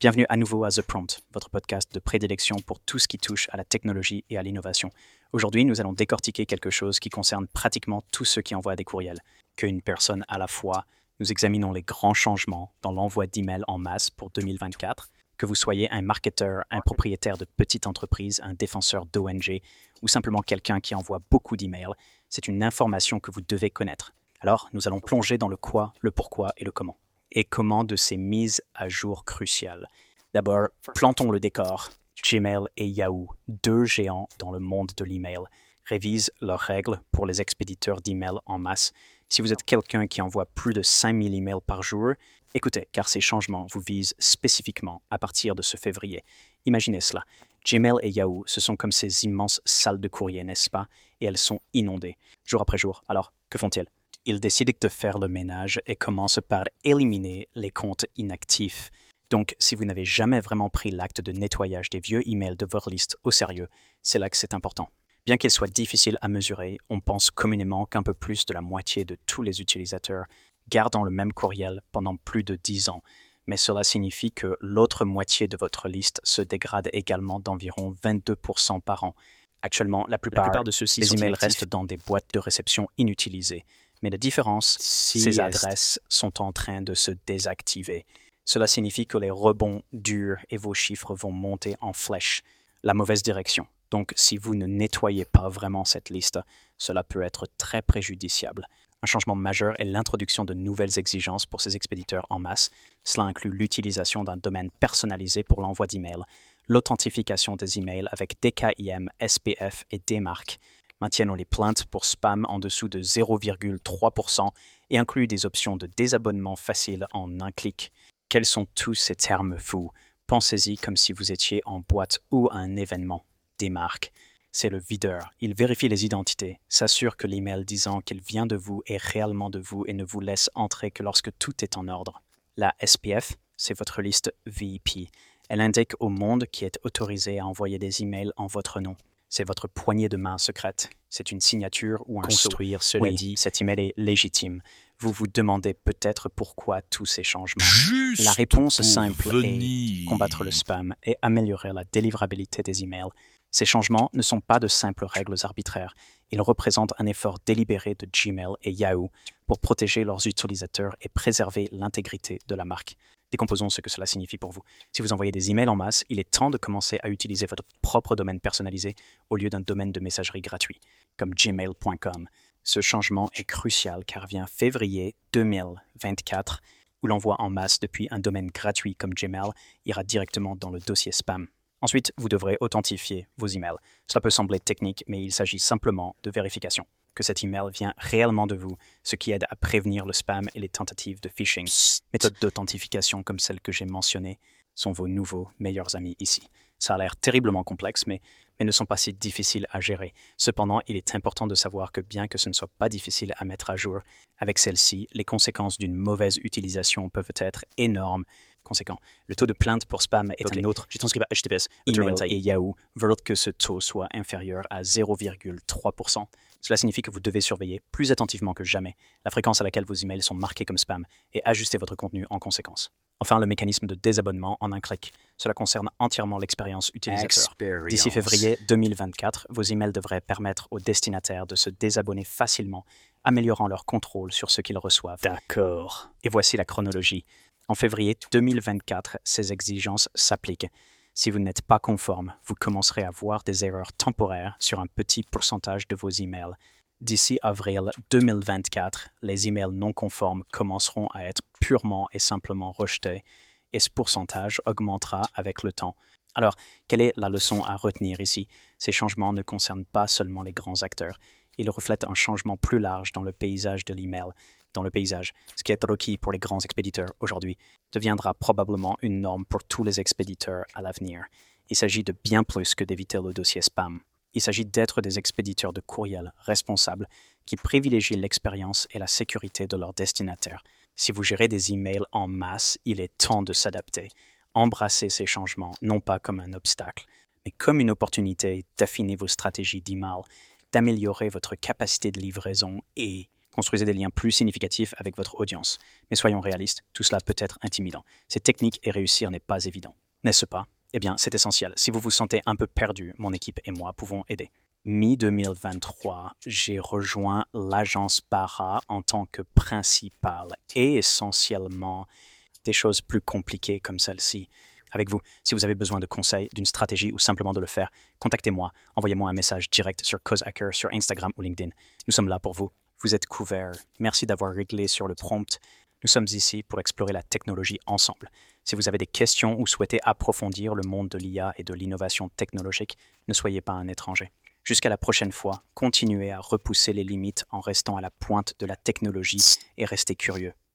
Bienvenue à nouveau à The Prompt, votre podcast de prédilection pour tout ce qui touche à la technologie et à l'innovation. Aujourd'hui, nous allons décortiquer quelque chose qui concerne pratiquement tous ceux qui envoient des courriels, qu'une personne à la fois. Nous examinons les grands changements dans l'envoi d'emails en masse pour 2024. Que vous soyez un marketeur, un propriétaire de petite entreprise, un défenseur d'ONG ou simplement quelqu'un qui envoie beaucoup d'emails, c'est une information que vous devez connaître. Alors, nous allons plonger dans le quoi, le pourquoi et le comment et comment de ces mises à jour cruciales. D'abord, plantons le décor. Gmail et Yahoo, deux géants dans le monde de l'email, révisent leurs règles pour les expéditeurs d'emails en masse. Si vous êtes quelqu'un qui envoie plus de 5000 emails par jour, écoutez, car ces changements vous visent spécifiquement à partir de ce février. Imaginez cela. Gmail et Yahoo, ce sont comme ces immenses salles de courrier, n'est-ce pas? Et elles sont inondées, jour après jour. Alors, que font-ils? Ils décident de faire le ménage et commencent par éliminer les comptes inactifs. Donc, si vous n'avez jamais vraiment pris l'acte de nettoyage des vieux emails de votre liste au sérieux, c'est là que c'est important. Bien qu'il soit difficile à mesurer, on pense communément qu'un peu plus de la moitié de tous les utilisateurs gardent le même courriel pendant plus de 10 ans, mais cela signifie que l'autre moitié de votre liste se dégrade également d'environ 22% par an. Actuellement, la plupart, de ceux-ci, les emails restent dans des boîtes de réception inutilisées. Mais la différence, ces adresses sont en train de se désactiver. Cela signifie que les rebonds durent et vos chiffres vont monter en flèche, la mauvaise direction. Donc, si vous ne nettoyez pas vraiment cette liste, cela peut être très préjudiciable. Un changement majeur est l'introduction de nouvelles exigences pour ces expéditeurs en masse. Cela inclut l'utilisation d'un domaine personnalisé pour l'envoi d'emails, l'authentification des emails avec DKIM, SPF et DMARC, maintiennent les plaintes pour spam en dessous de 0,3% et incluent des options de désabonnement facile en un clic. Quels sont tous ces termes fous? Pensez-y comme si vous étiez en boîte ou à un événement. Des marques. C'est le videur. Il vérifie les identités, s'assure que l'email disant qu'il vient de vous est réellement de vous et ne vous laisse entrer que lorsque tout est en ordre. La SPF, c'est votre liste VIP. Elle indique au monde qui est autorisé à envoyer des emails en votre nom. C'est votre poignée de main secrète. C'est une signature ou un Construire, cela dit. Cet email est légitime. Vous vous demandez peut-être pourquoi tous ces changements. Juste la réponse simple venir. est combattre le spam et améliorer la délivrabilité des emails. Ces changements ne sont pas de simples règles arbitraires. Ils représentent un effort délibéré de Gmail et Yahoo pour protéger leurs utilisateurs et préserver l'intégrité de la marque. Décomposons ce que cela signifie pour vous. Si vous envoyez des emails en masse, il est temps de commencer à utiliser votre propre domaine personnalisé au lieu d'un domaine de messagerie gratuit, comme gmail.com. Ce changement est crucial car vient février 2024, où l'envoi en masse depuis un domaine gratuit comme Gmail ira directement dans le dossier spam. Ensuite, vous devrez authentifier vos emails. Cela peut sembler technique, mais il s'agit simplement de vérification que cet email vient réellement de vous, ce qui aide à prévenir le spam et les tentatives de phishing. Méthodes d'authentification comme celles que j'ai mentionnées sont vos nouveaux meilleurs amis ici. Ça a l'air terriblement complexe, mais, mais ne sont pas si difficiles à gérer. Cependant, il est important de savoir que bien que ce ne soit pas difficile à mettre à jour, avec celle-ci, les conséquences d'une mauvaise utilisation peuvent être énormes. Conséquent, le taux de plainte pour spam est un autre. J'ai transcrit HTTPS. Email et Yahoo veulent que ce taux soit inférieur à 0,3%. Cela signifie que vous devez surveiller plus attentivement que jamais la fréquence à laquelle vos emails sont marqués comme spam et ajuster votre contenu en conséquence. Enfin, le mécanisme de désabonnement en un clic. Cela concerne entièrement l'expérience utilisateur. D'ici février 2024, vos emails devraient permettre aux destinataires de se désabonner facilement, améliorant leur contrôle sur ce qu'ils reçoivent. D'accord. Et voici la chronologie. En février 2024, ces exigences s'appliquent. Si vous n'êtes pas conforme, vous commencerez à voir des erreurs temporaires sur un petit pourcentage de vos emails. D'ici avril 2024, les emails non conformes commenceront à être purement et simplement rejetés et ce pourcentage augmentera avec le temps. Alors, quelle est la leçon à retenir ici? Ces changements ne concernent pas seulement les grands acteurs, ils reflètent un changement plus large dans le paysage de l'email dans le paysage. Ce qui est requis pour les grands expéditeurs aujourd'hui deviendra probablement une norme pour tous les expéditeurs à l'avenir. Il s'agit de bien plus que d'éviter le dossier spam. Il s'agit d'être des expéditeurs de courriel responsables qui privilégient l'expérience et la sécurité de leurs destinataires. Si vous gérez des emails en masse, il est temps de s'adapter. Embrassez ces changements, non pas comme un obstacle, mais comme une opportunité d'affiner vos stratégies d'email, d'améliorer votre capacité de livraison et Construisez des liens plus significatifs avec votre audience. Mais soyons réalistes, tout cela peut être intimidant. C'est technique et réussir n'est pas évident. N'est-ce pas? Eh bien, c'est essentiel. Si vous vous sentez un peu perdu, mon équipe et moi pouvons aider. Mi-2023, j'ai rejoint l'agence Para en tant que principal et essentiellement des choses plus compliquées comme celle-ci avec vous. Si vous avez besoin de conseils, d'une stratégie ou simplement de le faire, contactez-moi. Envoyez-moi un message direct sur Cause Hacker, sur Instagram ou LinkedIn. Nous sommes là pour vous. Vous êtes couverts. Merci d'avoir réglé sur le prompt. Nous sommes ici pour explorer la technologie ensemble. Si vous avez des questions ou souhaitez approfondir le monde de l'IA et de l'innovation technologique, ne soyez pas un étranger. Jusqu'à la prochaine fois, continuez à repousser les limites en restant à la pointe de la technologie et restez curieux.